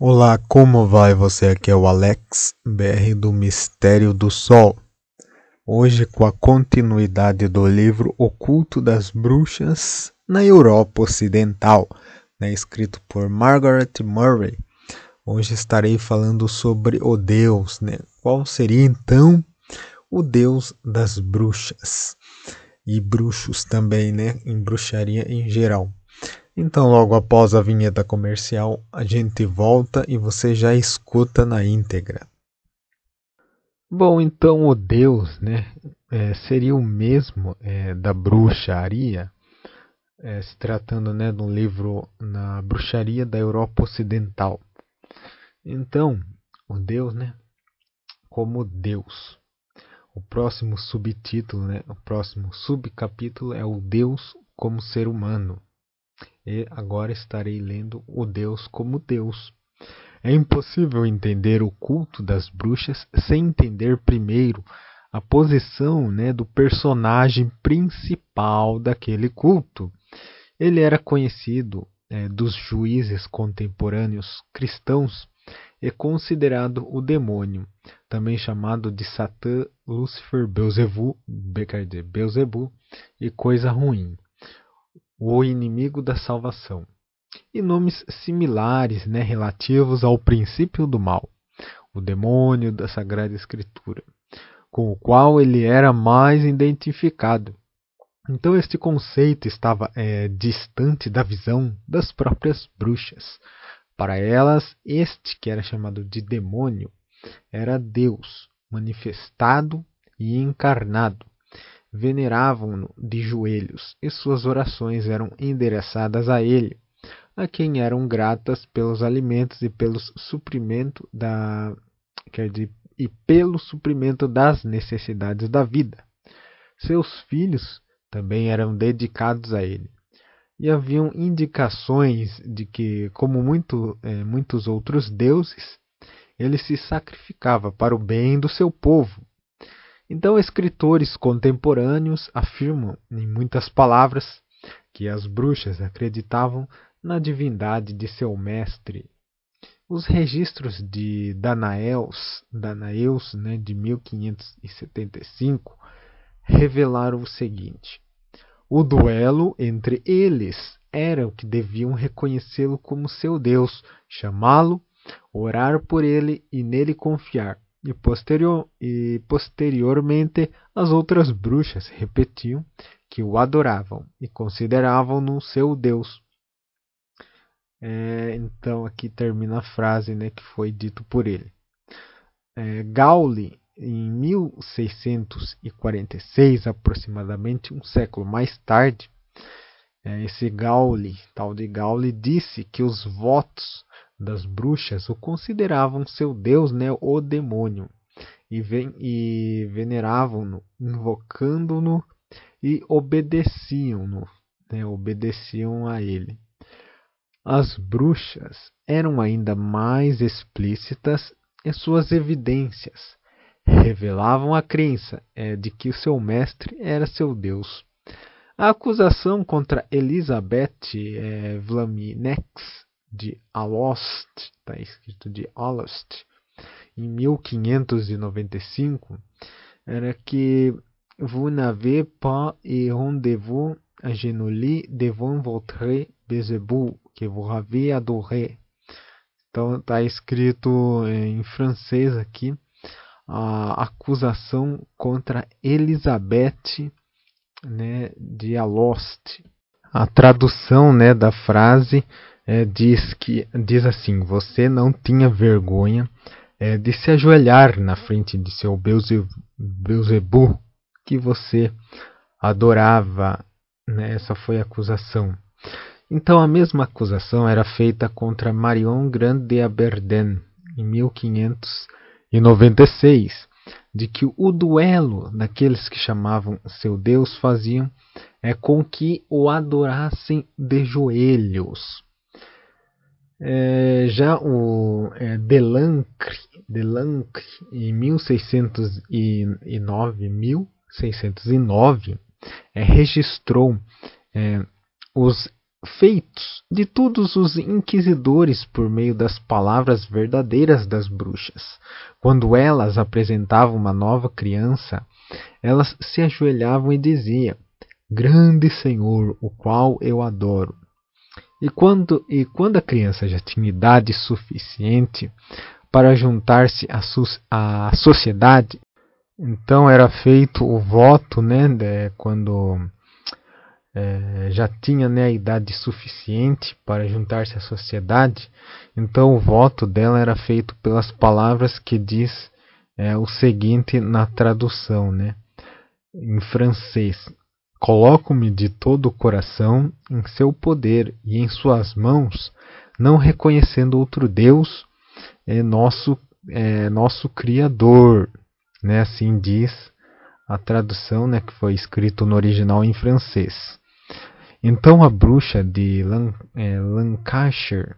Olá, como vai você? Aqui é o Alex BR do Mistério do Sol. Hoje, com a continuidade do livro O Culto das Bruxas na Europa Ocidental, né, escrito por Margaret Murray. Hoje estarei falando sobre o Deus, né? Qual seria então o Deus das bruxas e bruxos também, né? Em bruxaria em geral. Então, logo após a vinheta comercial, a gente volta e você já escuta na íntegra. Bom, então o Deus, né, é, seria o mesmo é, da bruxaria, é, se tratando, né, de um livro na bruxaria da Europa Ocidental. Então, o Deus, né, como Deus. O próximo subtítulo, né, o próximo subcapítulo é o Deus como ser humano e agora estarei lendo o Deus como Deus. É impossível entender o culto das bruxas sem entender primeiro a posição né, do personagem principal daquele culto. Ele era conhecido é, dos juízes contemporâneos cristãos e considerado o demônio, também chamado de Satã, Lúcifer, Beuzebu, Beuzebu e coisa ruim o inimigo da salvação, e nomes similares né, relativos ao princípio do mal, o demônio da Sagrada Escritura, com o qual ele era mais identificado. Então, este conceito estava é, distante da visão das próprias bruxas. Para elas, este, que era chamado de demônio, era Deus manifestado e encarnado, veneravam-no de joelhos, e suas orações eram endereçadas a ele, a quem eram gratas pelos alimentos e pelo suprimento da quer dizer, e pelo suprimento das necessidades da vida. Seus filhos também eram dedicados a ele. E haviam indicações de que, como muito, é, muitos outros deuses, ele se sacrificava para o bem do seu povo então, escritores contemporâneos afirmam, em muitas palavras, que as bruxas acreditavam na divindade de seu mestre. Os registros de Danaeus, Danaeus né, de 1575 revelaram o seguinte: o duelo entre eles era o que deviam reconhecê-lo como seu Deus, chamá-lo, orar por ele e nele confiar e, posterior, e posteriormente as outras bruxas repetiam que o adoravam e consideravam-no seu Deus. É, então aqui termina a frase né, que foi dito por ele. É, Gauli, em 1646, aproximadamente um século mais tarde, é, esse Gauli, tal de Gauli, disse que os votos das bruxas o consideravam seu deus, né, o demônio, e, e veneravam-no, invocando-no e obedeciam-no, né, obedeciam a ele. As bruxas eram ainda mais explícitas em suas evidências, revelavam a crença é, de que o seu mestre era seu deus. A acusação contra Elizabeth é, Vlaminex de Alost, está escrito de Alost, em 1595, era que vous n'avez pas et rendez-vous à genouiller devant votre Beelzebub, que vous avez adoré. Então está escrito em francês aqui a acusação contra Elizabeth né, de Alost. A tradução né, da frase é, diz que diz assim: você não tinha vergonha é, de se ajoelhar na frente de seu Beuzebu que você adorava. Né? Essa foi a acusação. Então a mesma acusação era feita contra Marion Grande de Aberden em 1596, de que o duelo daqueles que chamavam seu Deus faziam é com que o adorassem de joelhos. É, já o é, Delancre, Delancre, em 1609, 1609 é, registrou é, os feitos de todos os inquisidores por meio das palavras verdadeiras das bruxas. Quando elas apresentavam uma nova criança, elas se ajoelhavam e diziam: Grande Senhor, o qual eu adoro. E quando, e quando a criança já tinha idade suficiente para juntar-se à, à sociedade, então era feito o voto, né, de, quando é, já tinha né, a idade suficiente para juntar-se à sociedade, então o voto dela era feito pelas palavras que diz é, o seguinte na tradução, né, em francês: Coloco-me de todo o coração em seu poder e em suas mãos, não reconhecendo outro Deus, é nosso, é, nosso Criador. Né? Assim diz a tradução né, que foi escrito no original em francês. Então a bruxa de Lan, é, Lancashire,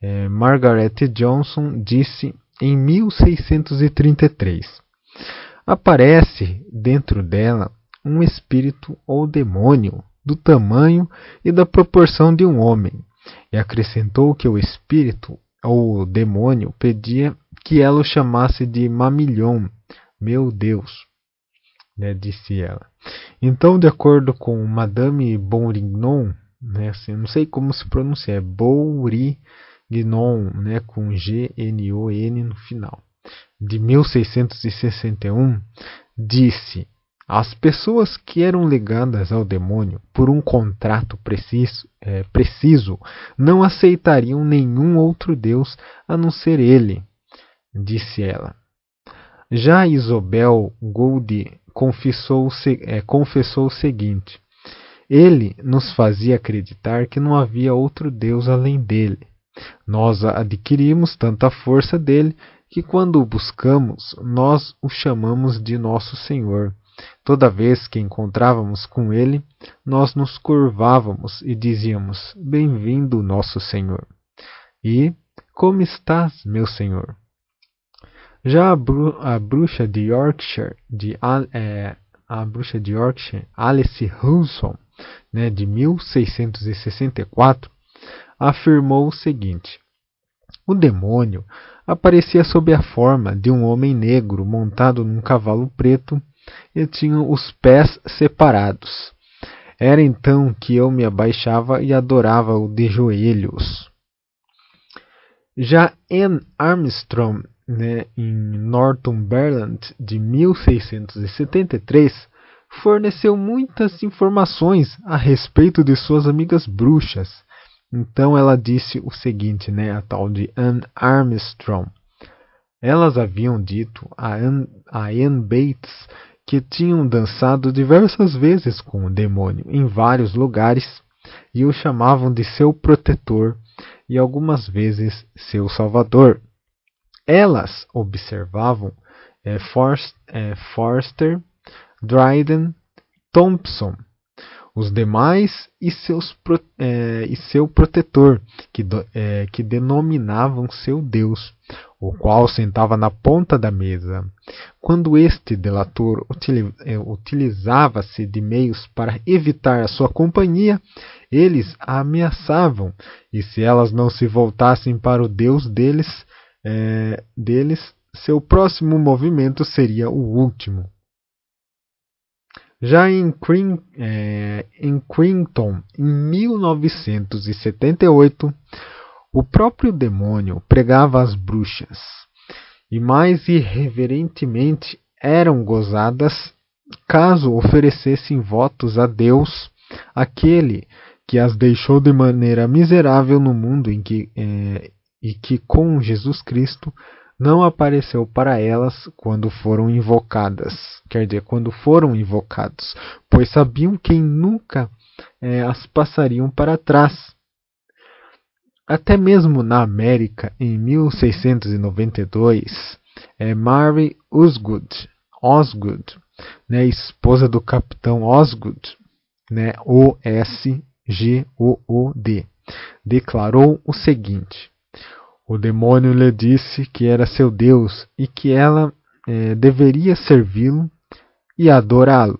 é, Margaret Johnson, disse em 1633: Aparece dentro dela um espírito ou demônio do tamanho e da proporção de um homem, e acrescentou que o espírito ou demônio pedia que ela o chamasse de Mamilhon, meu Deus né, disse ela. Então, de acordo com Madame Bourignon, né, assim, não sei como se pronuncia, é Bourignon, né, com G-N-O-N no final, de 1661, disse: as pessoas que eram ligadas ao demônio por um contrato preciso, é, preciso não aceitariam nenhum outro Deus a não ser ele, disse ela. Já Isobel Gould confessou, é, confessou o seguinte: Ele nos fazia acreditar que não havia outro Deus além dele. Nós adquirimos tanta força dele que, quando o buscamos, nós o chamamos de nosso Senhor. Toda vez que encontrávamos com ele, nós nos curvávamos e dizíamos: Bem-vindo, nosso Senhor. E como estás, meu Senhor? Já a, bru a bruxa de Yorkshire, de, é, a bruxa de Yorkshire, Alice Hulson, né, de 1664, afirmou o seguinte: O demônio aparecia sob a forma de um homem negro montado num cavalo preto e tinha os pés separados. Era então que eu me abaixava e adorava-o de joelhos. Já Anne Armstrong né, em Northumberland de 1673, forneceu muitas informações a respeito de suas amigas bruxas. Então ela disse o seguinte, né, a tal de Anne Armstrong. Elas haviam dito a Anne, a Anne Bates que tinham dançado diversas vezes com o demônio em vários lugares e o chamavam de seu protetor e algumas vezes seu salvador. Elas observavam é, Forst, é, Forster, Dryden, Thompson, os demais e, seus, é, e seu protetor, que, é, que denominavam seu Deus, o qual sentava na ponta da mesa. Quando este delator é, utilizava-se de meios para evitar a sua companhia, eles a ameaçavam, e se elas não se voltassem para o Deus deles, é, deles, seu próximo movimento seria o último. Já em, Cring, é, em Crington, em 1978, o próprio demônio pregava as bruxas, e mais irreverentemente eram gozadas caso oferecessem votos a Deus, aquele que as deixou de maneira miserável no mundo em que é, e que com Jesus Cristo não apareceu para elas quando foram invocadas, quer dizer, quando foram invocados, pois sabiam que nunca é, as passariam para trás. Até mesmo na América, em 1692, é, Mary Osgood, Osgood né, esposa do capitão Osgood, né, O-S-G-O-O-D, declarou o seguinte: o demônio lhe disse que era seu Deus e que ela é, deveria servi-lo e adorá-lo.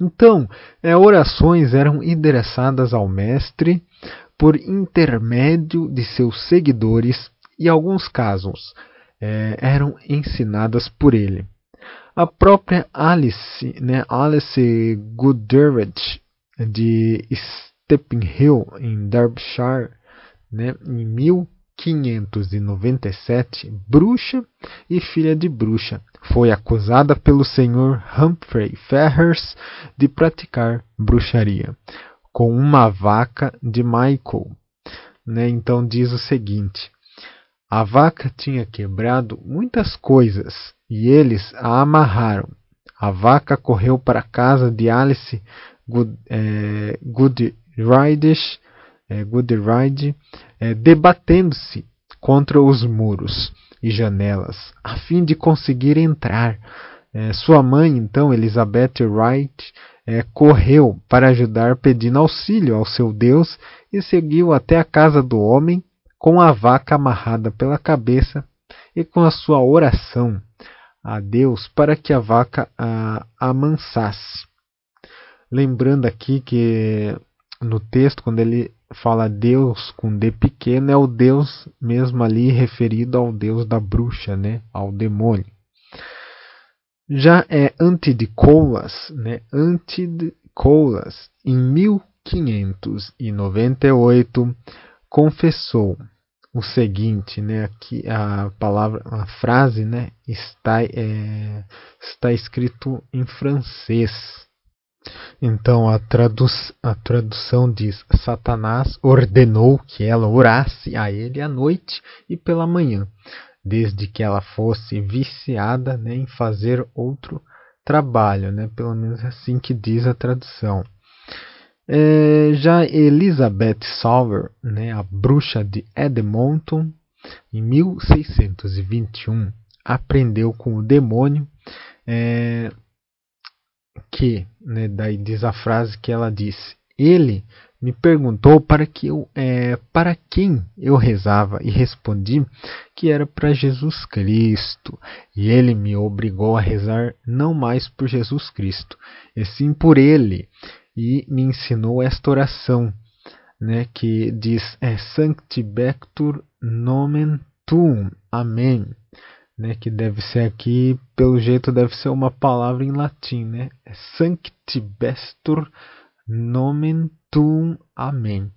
Então, é, orações eram endereçadas ao Mestre por intermédio de seus seguidores e, alguns casos, é, eram ensinadas por ele. A própria Alice, né, Alice Goodrich, de em Derbyshire, né, em 1597, bruxa e filha de bruxa, foi acusada pelo Sr. Humphrey Ferrers de praticar bruxaria com uma vaca de Michael. Né? Então diz o seguinte: a vaca tinha quebrado muitas coisas e eles a amarraram. A vaca correu para a casa de Alice Good, é, é, Goodride é, debatendo-se contra os muros e janelas, a fim de conseguir entrar. É, sua mãe, então, Elizabeth Wright, é, correu para ajudar, pedindo auxílio ao seu Deus, e seguiu até a casa do homem com a vaca amarrada pela cabeça e com a sua oração a Deus para que a vaca a amansasse. Lembrando aqui que no texto, quando ele fala Deus com D pequeno, é o Deus mesmo ali referido ao Deus da bruxa, né? ao demônio. Já é Antidicoulas, né? Antidicoulas, em 1598, confessou o seguinte, né? Aqui a palavra, a frase, né? Está, é, está escrito em francês. Então a, tradu a tradução diz: Satanás ordenou que ela orasse a ele à noite e pela manhã, desde que ela fosse viciada né, em fazer outro trabalho, né? pelo menos assim que diz a tradução. É, já Elizabeth Sauer, né, a bruxa de Edmonton, em 1621, aprendeu com o demônio é, que, né, daí diz a frase que ela disse, ele me perguntou para que eu, é, para quem eu rezava e respondi que era para Jesus Cristo. E ele me obrigou a rezar não mais por Jesus Cristo, e sim por ele, e me ensinou esta oração, né, que diz é Sanctibectur nomen tuum. Amém né, que deve ser aqui, pelo jeito, deve ser uma palavra em latim, né? Sanctibestur nomen tuum amen.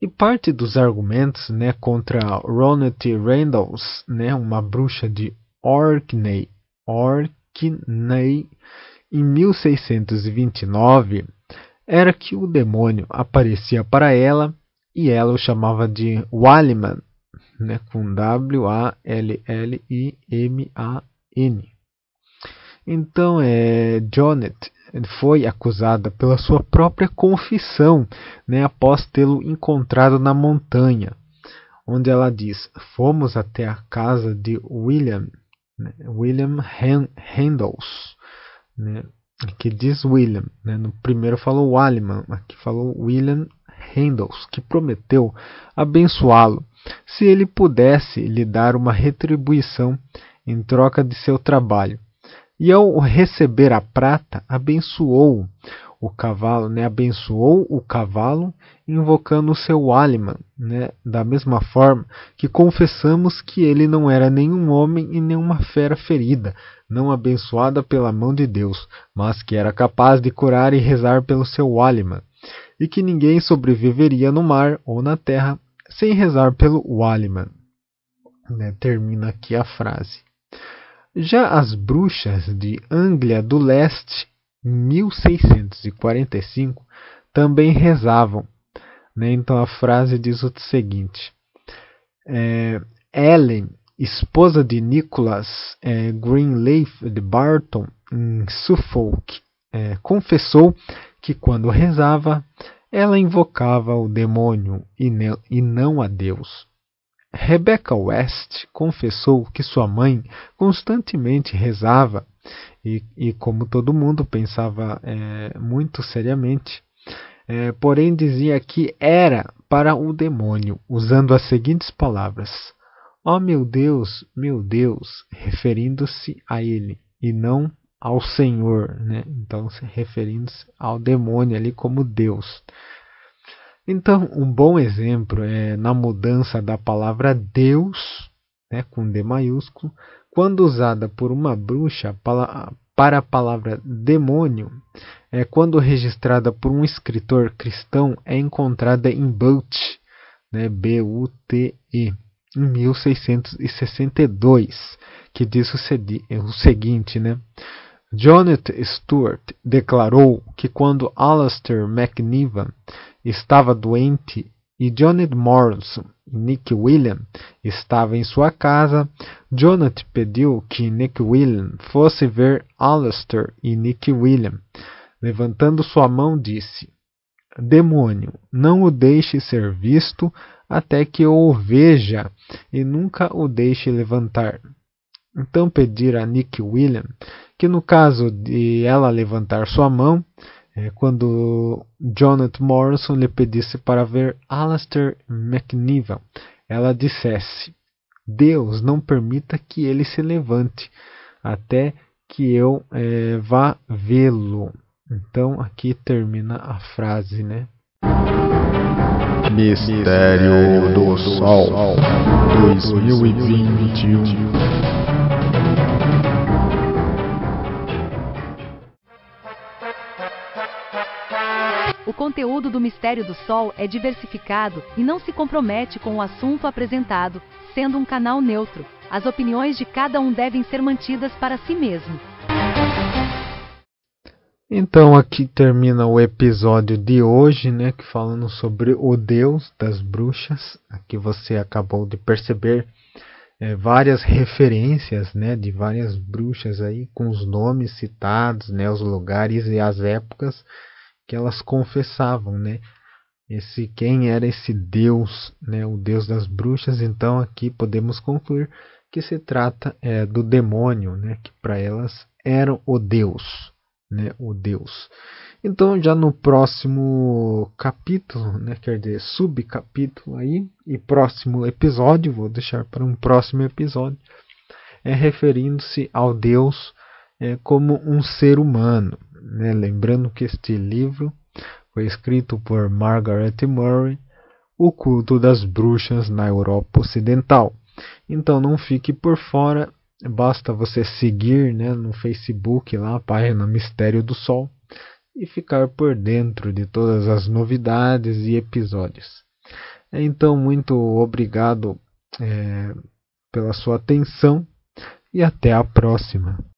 E parte dos argumentos né, contra Ronald Randalls, né, uma bruxa de Orkney, Orkney em 1629, era que o demônio aparecia para ela e ela o chamava de Waliman, né, com W-A-L-L-I-M-A-N. Então, é, Jonet foi acusada pela sua própria confissão, né, após tê-lo encontrado na montanha, onde ela diz: Fomos até a casa de William, né, William Handels, né, que diz William, né, no primeiro falou Wallman, aqui falou William Handels, que prometeu abençoá-lo se ele pudesse lhe dar uma retribuição em troca de seu trabalho. E ao receber a prata, abençoou o cavalo, né? abençoou o cavalo, invocando o seu Aliman, né? da mesma forma que confessamos que ele não era nenhum homem e nenhuma fera ferida, não abençoada pela mão de Deus, mas que era capaz de curar e rezar pelo seu Aliman, e que ninguém sobreviveria no mar ou na terra sem rezar pelo Waliman. Né, termina aqui a frase. Já as bruxas de Anglia do Leste, em 1645, também rezavam. Né? Então a frase diz o seguinte: é, Ellen, esposa de Nicholas é, Greenleaf de Barton, em Suffolk, é, confessou que quando rezava, ela invocava o demônio e não a Deus. Rebecca West confessou que sua mãe constantemente rezava e, e como todo mundo pensava é, muito seriamente, é, porém dizia que era para o demônio, usando as seguintes palavras: oh, meu Deus, meu Deus, referindo-se a ele, e não ao Senhor, né? Então, se referindo-se ao demônio ali como Deus. Então, um bom exemplo é na mudança da palavra Deus, né, com D maiúsculo, quando usada por uma bruxa para a palavra demônio, é quando registrada por um escritor cristão é encontrada em But, né, B-U-T-E, em 1662, que diz o, seguinte, né? Jonathan Stewart declarou que quando Alastair McNiven estava doente e Jonathan Morrison e Nick William estavam em sua casa, Jonathan pediu que Nick William fosse ver Alastair e Nick William. Levantando sua mão, disse: Demônio, não o deixe ser visto até que eu o veja, e nunca o deixe levantar. Então pedir a Nick William que no caso de ela levantar sua mão, é, quando Jonathan Morrison lhe pedisse para ver Alastair McNiven, ela dissesse: Deus não permita que ele se levante até que eu é, vá vê-lo. Então aqui termina a frase, né? Mistério do Sol 2021 conteúdo do Mistério do Sol é diversificado e não se compromete com o assunto apresentado, sendo um canal neutro. As opiniões de cada um devem ser mantidas para si mesmo. Então aqui termina o episódio de hoje, né, que falando sobre o Deus das bruxas. Aqui você acabou de perceber é, várias referências, né, de várias bruxas aí com os nomes citados, né, os lugares e as épocas que elas confessavam, né? Esse quem era esse Deus, né? O Deus das bruxas. Então aqui podemos concluir que se trata é, do demônio, né? Que para elas era o Deus, né? O Deus. Então já no próximo capítulo, né? Quer dizer subcapítulo aí e próximo episódio, vou deixar para um próximo episódio, é referindo-se ao Deus é, como um ser humano, né? Lembrando que este livro foi escrito por Margaret Murray, O Culto das Bruxas na Europa Ocidental. Então não fique por fora, basta você seguir né, no Facebook lá a página Mistério do Sol e ficar por dentro de todas as novidades e episódios. Então, muito obrigado é, pela sua atenção e até a próxima.